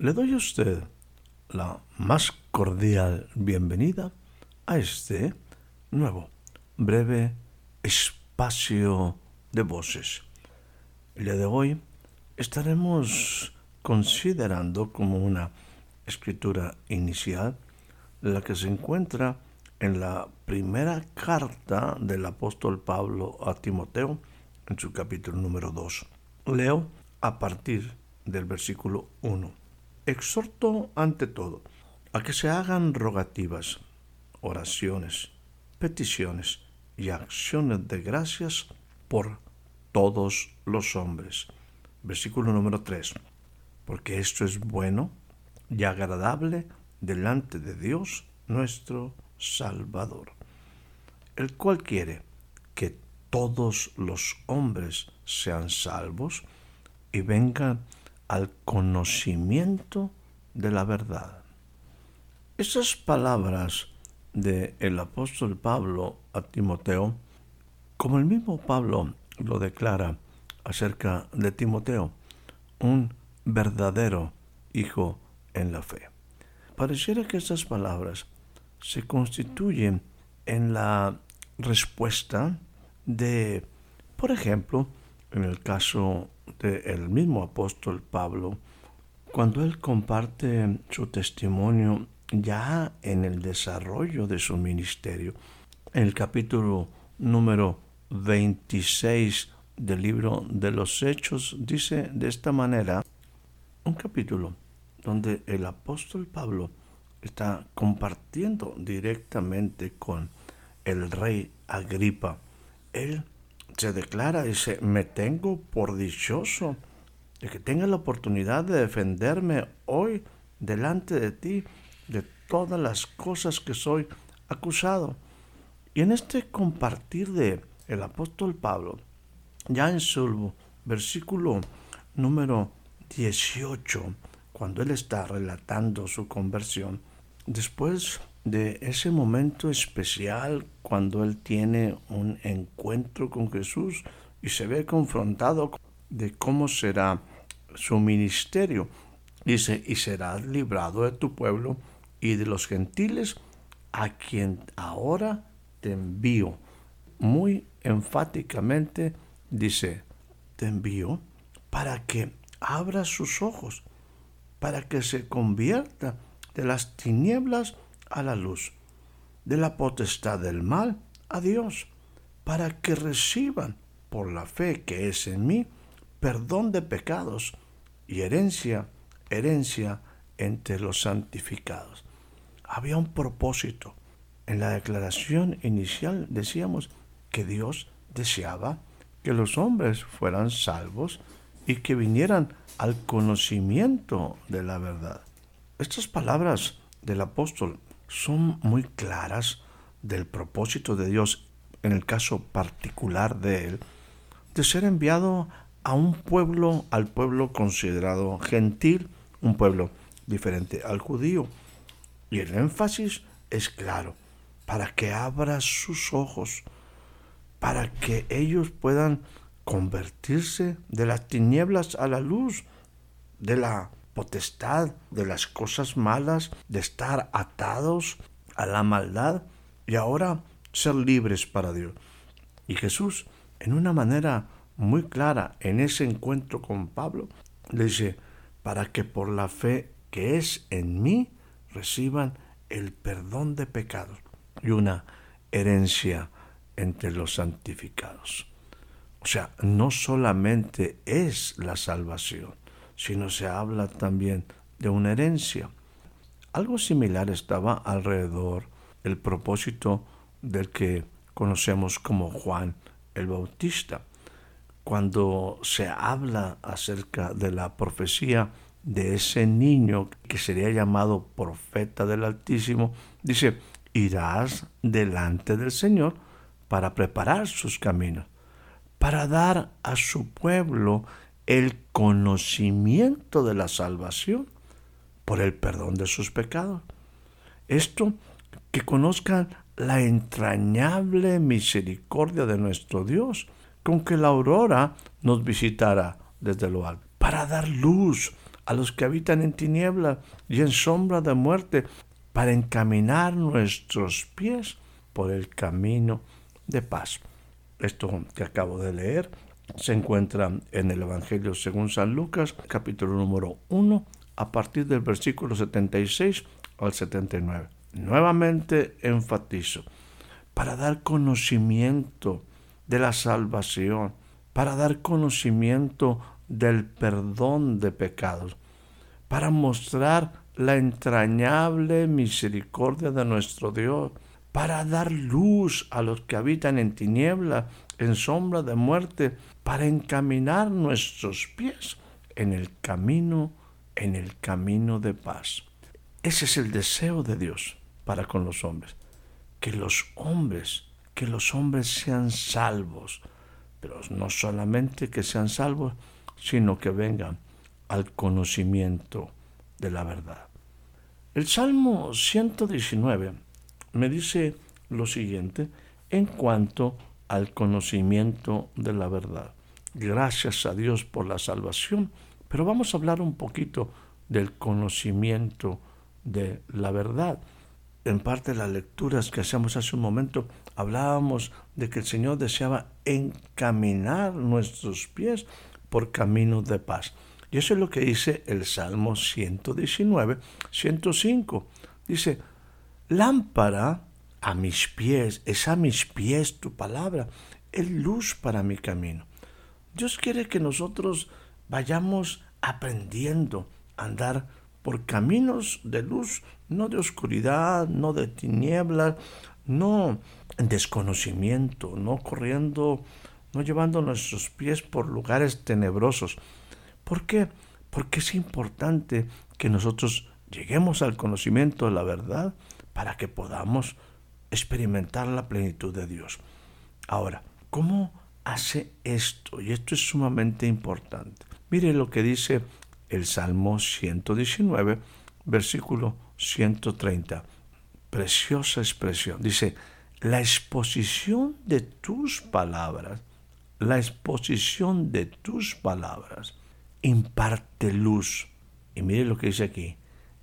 Le doy a usted la más cordial bienvenida a este nuevo, breve espacio de voces. El día de hoy estaremos considerando como una escritura inicial la que se encuentra en la primera carta del apóstol Pablo a Timoteo en su capítulo número 2. Leo a partir del versículo 1 exhorto ante todo a que se hagan rogativas, oraciones, peticiones y acciones de gracias por todos los hombres. Versículo número 3. Porque esto es bueno y agradable delante de Dios nuestro Salvador, el cual quiere que todos los hombres sean salvos y vengan al conocimiento de la verdad. Esas palabras del el apóstol Pablo a Timoteo, como el mismo Pablo lo declara acerca de Timoteo, un verdadero hijo en la fe. Pareciera que estas palabras se constituyen en la respuesta de, por ejemplo, en el caso del mismo apóstol Pablo, cuando él comparte su testimonio ya en el desarrollo de su ministerio, en el capítulo número 26 del libro de los Hechos, dice de esta manera, un capítulo donde el apóstol Pablo está compartiendo directamente con el rey Agripa. Él se declara, dice, me tengo por dichoso de que tenga la oportunidad de defenderme hoy delante de ti de todas las cosas que soy acusado. Y en este compartir de el apóstol Pablo, ya en su versículo número 18, cuando él está relatando su conversión, después de ese momento especial cuando él tiene un encuentro con Jesús y se ve confrontado de cómo será su ministerio. Dice, y serás librado de tu pueblo y de los gentiles a quien ahora te envío. Muy enfáticamente dice, te envío para que abra sus ojos, para que se convierta de las tinieblas a la luz, de la potestad del mal a Dios, para que reciban por la fe que es en mí perdón de pecados y herencia, herencia entre los santificados. Había un propósito. En la declaración inicial decíamos que Dios deseaba que los hombres fueran salvos y que vinieran al conocimiento de la verdad. Estas palabras del apóstol son muy claras del propósito de Dios, en el caso particular de él, de ser enviado a un pueblo, al pueblo considerado gentil, un pueblo diferente al judío. Y el énfasis es claro, para que abra sus ojos, para que ellos puedan convertirse de las tinieblas a la luz, de la potestad de las cosas malas, de estar atados a la maldad y ahora ser libres para Dios. Y Jesús, en una manera muy clara en ese encuentro con Pablo, le dice, para que por la fe que es en mí reciban el perdón de pecados y una herencia entre los santificados. O sea, no solamente es la salvación, sino se habla también de una herencia. Algo similar estaba alrededor el propósito del que conocemos como Juan el Bautista. Cuando se habla acerca de la profecía de ese niño que sería llamado profeta del Altísimo, dice, irás delante del Señor para preparar sus caminos, para dar a su pueblo el conocimiento de la salvación por el perdón de sus pecados. Esto, que conozcan la entrañable misericordia de nuestro Dios, con que la aurora nos visitará desde lo alto, para dar luz a los que habitan en tinieblas y en sombra de muerte, para encaminar nuestros pies por el camino de paz. Esto que acabo de leer se encuentra en el Evangelio según San Lucas, capítulo número 1, a partir del versículo 76 al 79. Nuevamente enfatizo, para dar conocimiento de la salvación, para dar conocimiento del perdón de pecados, para mostrar la entrañable misericordia de nuestro Dios, para dar luz a los que habitan en tiniebla, en sombra de muerte, para encaminar nuestros pies en el camino, en el camino de paz. Ese es el deseo de Dios para con los hombres, que los hombres, que los hombres sean salvos, pero no solamente que sean salvos, sino que vengan al conocimiento de la verdad. El Salmo 119 me dice lo siguiente en cuanto al conocimiento de la verdad. Gracias a Dios por la salvación, pero vamos a hablar un poquito del conocimiento de la verdad. En parte de las lecturas que hacíamos hace un momento, hablábamos de que el Señor deseaba encaminar nuestros pies por caminos de paz. Y eso es lo que dice el Salmo 119, 105. Dice, lámpara a mis pies, es a mis pies tu palabra, es luz para mi camino. Dios quiere que nosotros vayamos aprendiendo a andar por caminos de luz, no de oscuridad, no de tinieblas, no en desconocimiento, no corriendo, no llevando nuestros pies por lugares tenebrosos, ¿Por qué? Porque es importante que nosotros lleguemos al conocimiento de la verdad para que podamos experimentar la plenitud de Dios. Ahora, ¿cómo hace esto? Y esto es sumamente importante. Mire lo que dice el Salmo 119, versículo 130. Preciosa expresión. Dice, la exposición de tus palabras, la exposición de tus palabras imparte luz. Y mire lo que dice aquí,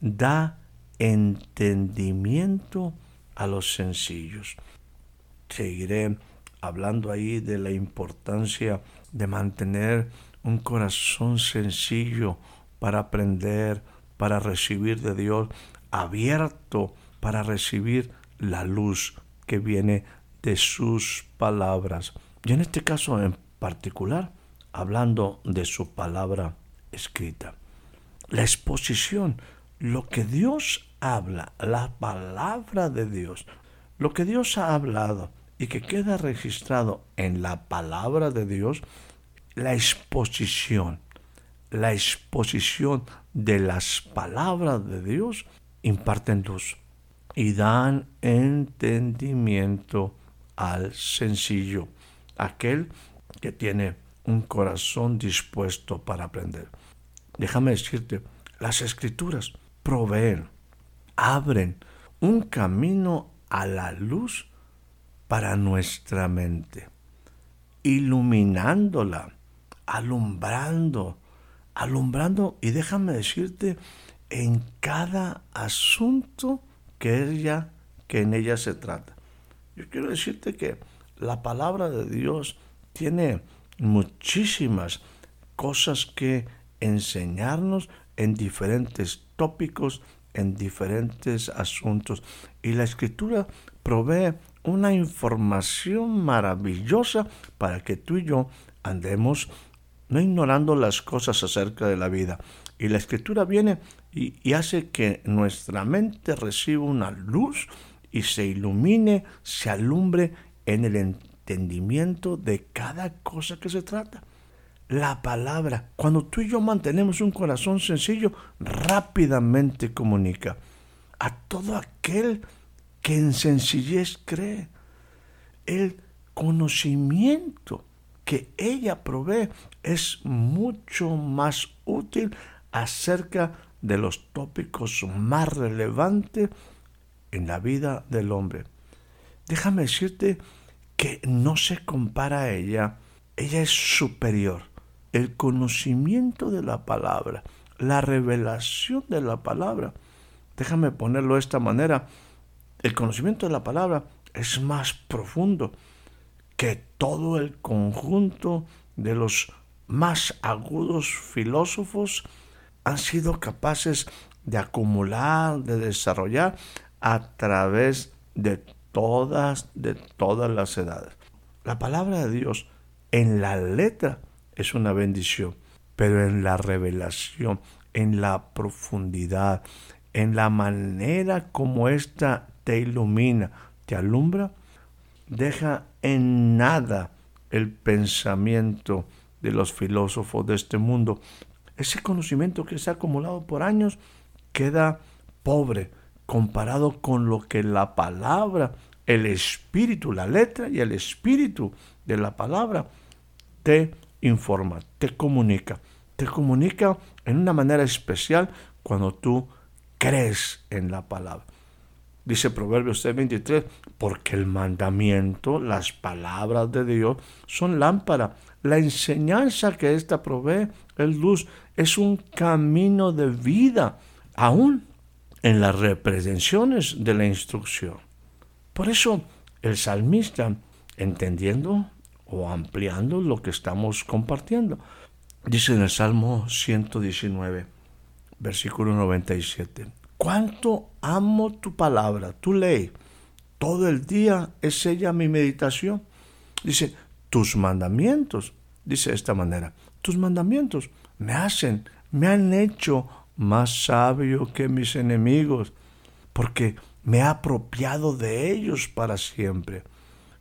da entendimiento a los sencillos. Seguiré hablando ahí de la importancia de mantener un corazón sencillo para aprender, para recibir de Dios, abierto para recibir la luz que viene de sus palabras. Y en este caso en particular, hablando de su palabra escrita. La exposición, lo que Dios habla, la palabra de Dios, lo que Dios ha hablado y que queda registrado en la palabra de Dios, la exposición, la exposición de las palabras de Dios imparten luz y dan entendimiento al sencillo, aquel que tiene un corazón dispuesto para aprender. Déjame decirte, las escrituras proveen, abren un camino a la luz para nuestra mente, iluminándola, alumbrando, alumbrando y déjame decirte en cada asunto que ella que en ella se trata. Yo quiero decirte que la palabra de Dios tiene muchísimas cosas que enseñarnos en diferentes tópicos, en diferentes asuntos. Y la escritura provee una información maravillosa para que tú y yo andemos no ignorando las cosas acerca de la vida. Y la escritura viene y, y hace que nuestra mente reciba una luz y se ilumine, se alumbre en el entendimiento de cada cosa que se trata. La palabra, cuando tú y yo mantenemos un corazón sencillo, rápidamente comunica a todo aquel que en sencillez cree. El conocimiento que ella provee es mucho más útil acerca de los tópicos más relevantes en la vida del hombre. Déjame decirte que no se compara a ella, ella es superior. El conocimiento de la palabra, la revelación de la palabra, déjame ponerlo de esta manera, el conocimiento de la palabra es más profundo que todo el conjunto de los más agudos filósofos han sido capaces de acumular, de desarrollar a través de todas, de todas las edades. La palabra de Dios en la letra es una bendición, pero en la revelación, en la profundidad, en la manera como ésta te ilumina, te alumbra, deja en nada el pensamiento de los filósofos de este mundo. Ese conocimiento que se ha acumulado por años queda pobre comparado con lo que la palabra, el espíritu, la letra y el espíritu de la palabra te informa, te comunica. Te comunica en una manera especial cuando tú crees en la palabra. Dice Proverbios 23, porque el mandamiento, las palabras de Dios son lámpara. La enseñanza que ésta provee es luz, es un camino de vida, aún en las represenciones de la instrucción. Por eso el salmista, entendiendo o ampliando lo que estamos compartiendo, dice en el Salmo 119, versículo 97, cuánto amo tu palabra, tu ley. Todo el día es ella mi meditación. Dice, tus mandamientos, dice de esta manera, tus mandamientos me hacen, me han hecho más sabio que mis enemigos, porque me he apropiado de ellos para siempre.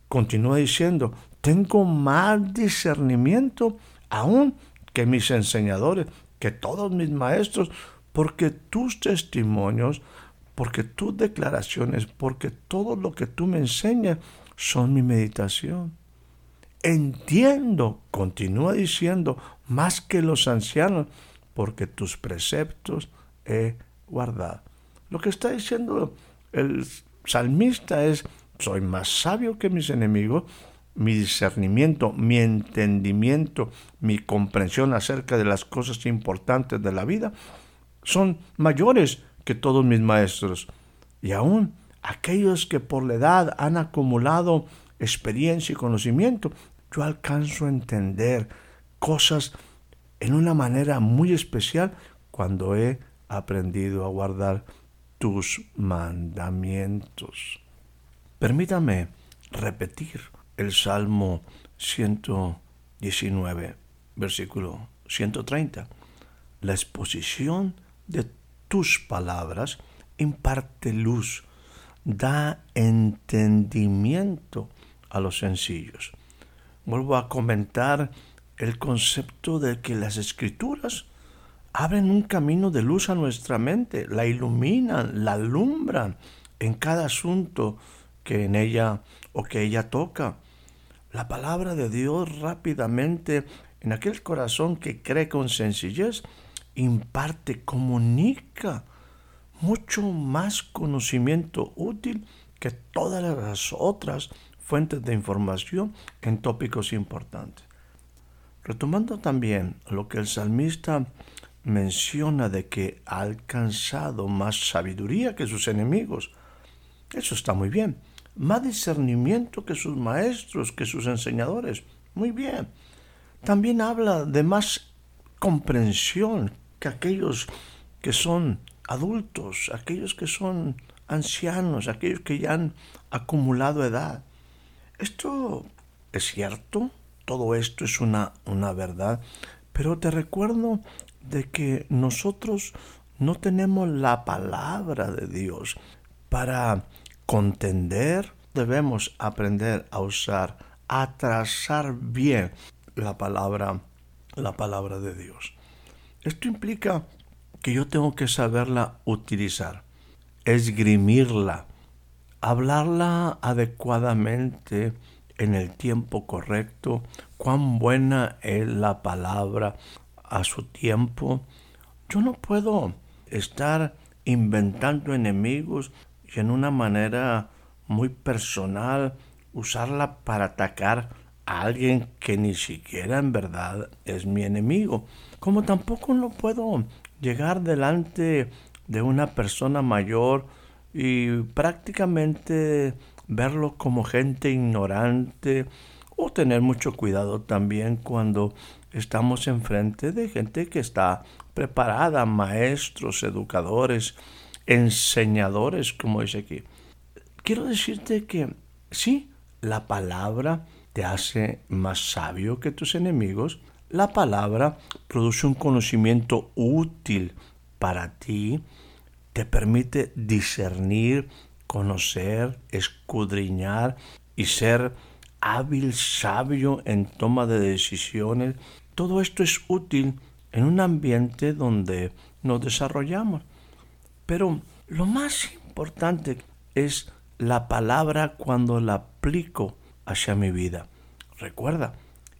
Continúa diciendo, tengo más discernimiento aún que mis enseñadores, que todos mis maestros, porque tus testimonios, porque tus declaraciones, porque todo lo que tú me enseñas son mi meditación. Entiendo, continúa diciendo, más que los ancianos, porque tus preceptos he guardado. Lo que está diciendo el salmista es, soy más sabio que mis enemigos, mi discernimiento, mi entendimiento, mi comprensión acerca de las cosas importantes de la vida son mayores que todos mis maestros. Y aún aquellos que por la edad han acumulado experiencia y conocimiento, yo alcanzo a entender cosas en una manera muy especial cuando he aprendido a guardar tus mandamientos. Permítame repetir el Salmo 119, versículo 130. La exposición de tus palabras imparte luz, da entendimiento a los sencillos. Vuelvo a comentar el concepto de que las escrituras abren un camino de luz a nuestra mente, la iluminan, la alumbran en cada asunto que en ella o que ella toca. La palabra de Dios rápidamente en aquel corazón que cree con sencillez imparte, comunica mucho más conocimiento útil que todas las otras fuentes de información en tópicos importantes. Retomando también lo que el salmista menciona de que ha alcanzado más sabiduría que sus enemigos. Eso está muy bien. Más discernimiento que sus maestros, que sus enseñadores. Muy bien. También habla de más comprensión que aquellos que son adultos, aquellos que son ancianos, aquellos que ya han acumulado edad. Esto es cierto, todo esto es una, una verdad, pero te recuerdo de que nosotros no tenemos la palabra de Dios para contender, debemos aprender a usar, a trazar bien la palabra, la palabra de Dios. Esto implica que yo tengo que saberla utilizar, esgrimirla, hablarla adecuadamente en el tiempo correcto, cuán buena es la palabra a su tiempo. Yo no puedo estar inventando enemigos y en una manera muy personal usarla para atacar a alguien que ni siquiera en verdad es mi enemigo. Como tampoco no puedo llegar delante de una persona mayor y prácticamente verlo como gente ignorante o tener mucho cuidado también cuando estamos enfrente de gente que está preparada, maestros, educadores, enseñadores, como dice aquí. Quiero decirte que sí, la palabra te hace más sabio que tus enemigos. La palabra produce un conocimiento útil para ti, te permite discernir, conocer, escudriñar y ser hábil, sabio en toma de decisiones. Todo esto es útil en un ambiente donde nos desarrollamos. Pero lo más importante es la palabra cuando la aplico hacia mi vida. Recuerda,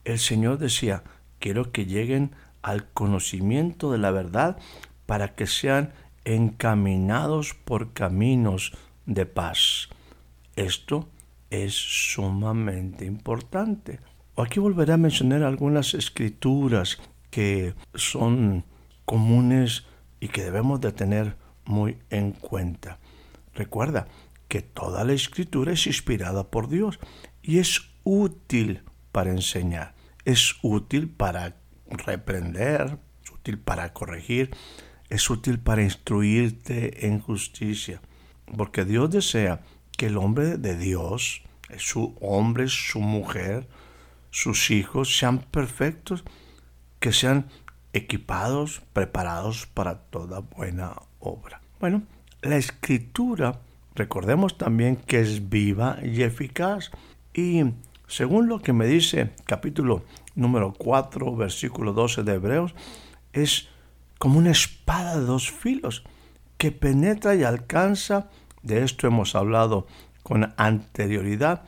el Señor decía, quiero que lleguen al conocimiento de la verdad para que sean encaminados por caminos de paz. Esto es sumamente importante. Aquí volveré a mencionar algunas escrituras que son comunes y que debemos de tener muy en cuenta. Recuerda que toda la escritura es inspirada por Dios y es útil para enseñar, es útil para reprender, es útil para corregir, es útil para instruirte en justicia, porque Dios desea que el hombre de Dios, su hombre, su mujer, sus hijos sean perfectos, que sean equipados, preparados para toda buena obra. Bueno, la escritura, recordemos también que es viva y eficaz. Y según lo que me dice capítulo número 4, versículo 12 de Hebreos, es como una espada de dos filos que penetra y alcanza, de esto hemos hablado con anterioridad,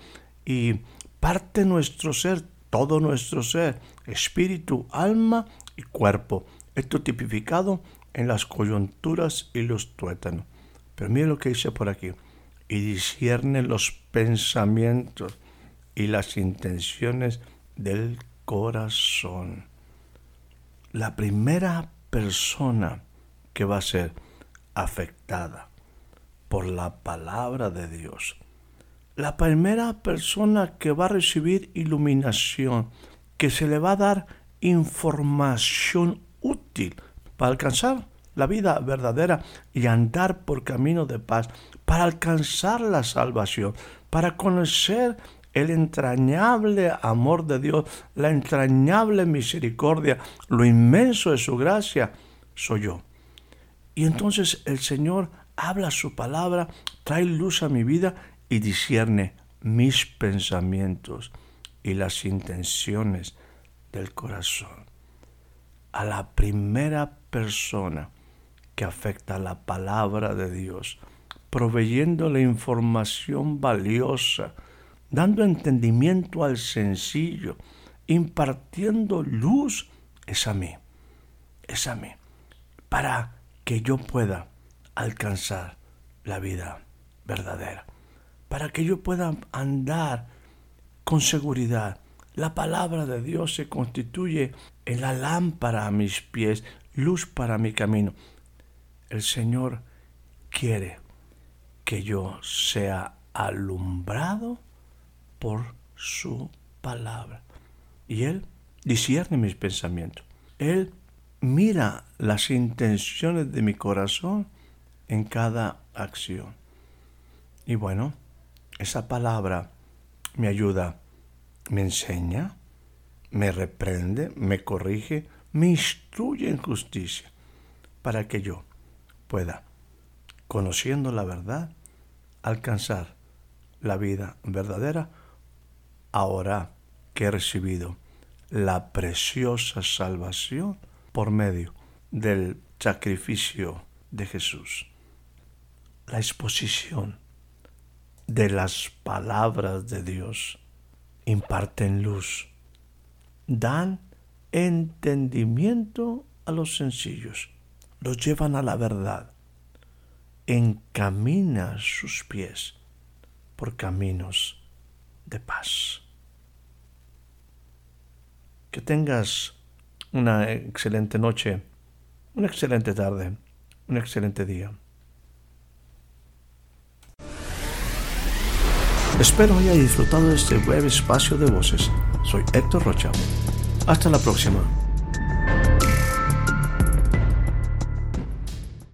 y parte nuestro ser, todo nuestro ser, espíritu, alma y cuerpo. Esto tipificado en las coyunturas y los tuétanos. Pero mire lo que dice por aquí. Y discierne los pensamientos y las intenciones del corazón. La primera persona que va a ser afectada por la palabra de Dios. La primera persona que va a recibir iluminación, que se le va a dar información útil para alcanzar la vida verdadera y andar por camino de paz, para alcanzar la salvación, para conocer el entrañable amor de Dios, la entrañable misericordia, lo inmenso de su gracia, soy yo. Y entonces el Señor habla su palabra, trae luz a mi vida y discierne mis pensamientos y las intenciones del corazón. A la primera persona que afecta la palabra de Dios, proveyendo la información valiosa, dando entendimiento al sencillo, impartiendo luz, es a mí, es a mí, para que yo pueda alcanzar la vida verdadera, para que yo pueda andar con seguridad. La palabra de Dios se constituye en la lámpara a mis pies, luz para mi camino. El Señor quiere que yo sea alumbrado por su palabra. Y Él discierne mis pensamientos. Él mira las intenciones de mi corazón en cada acción. Y bueno, esa palabra me ayuda, me enseña, me reprende, me corrige, me instruye en justicia, para que yo pueda, conociendo la verdad, alcanzar la vida verdadera ahora que he recibido la preciosa salvación por medio del sacrificio de Jesús. La exposición de las palabras de Dios imparten luz, dan entendimiento a los sencillos, los llevan a la verdad, encamina sus pies por caminos de paz. Que tengas una excelente noche, una excelente tarde, un excelente día. Espero haya disfrutado de este breve espacio de voces. Soy Héctor Rocha. Hasta la próxima.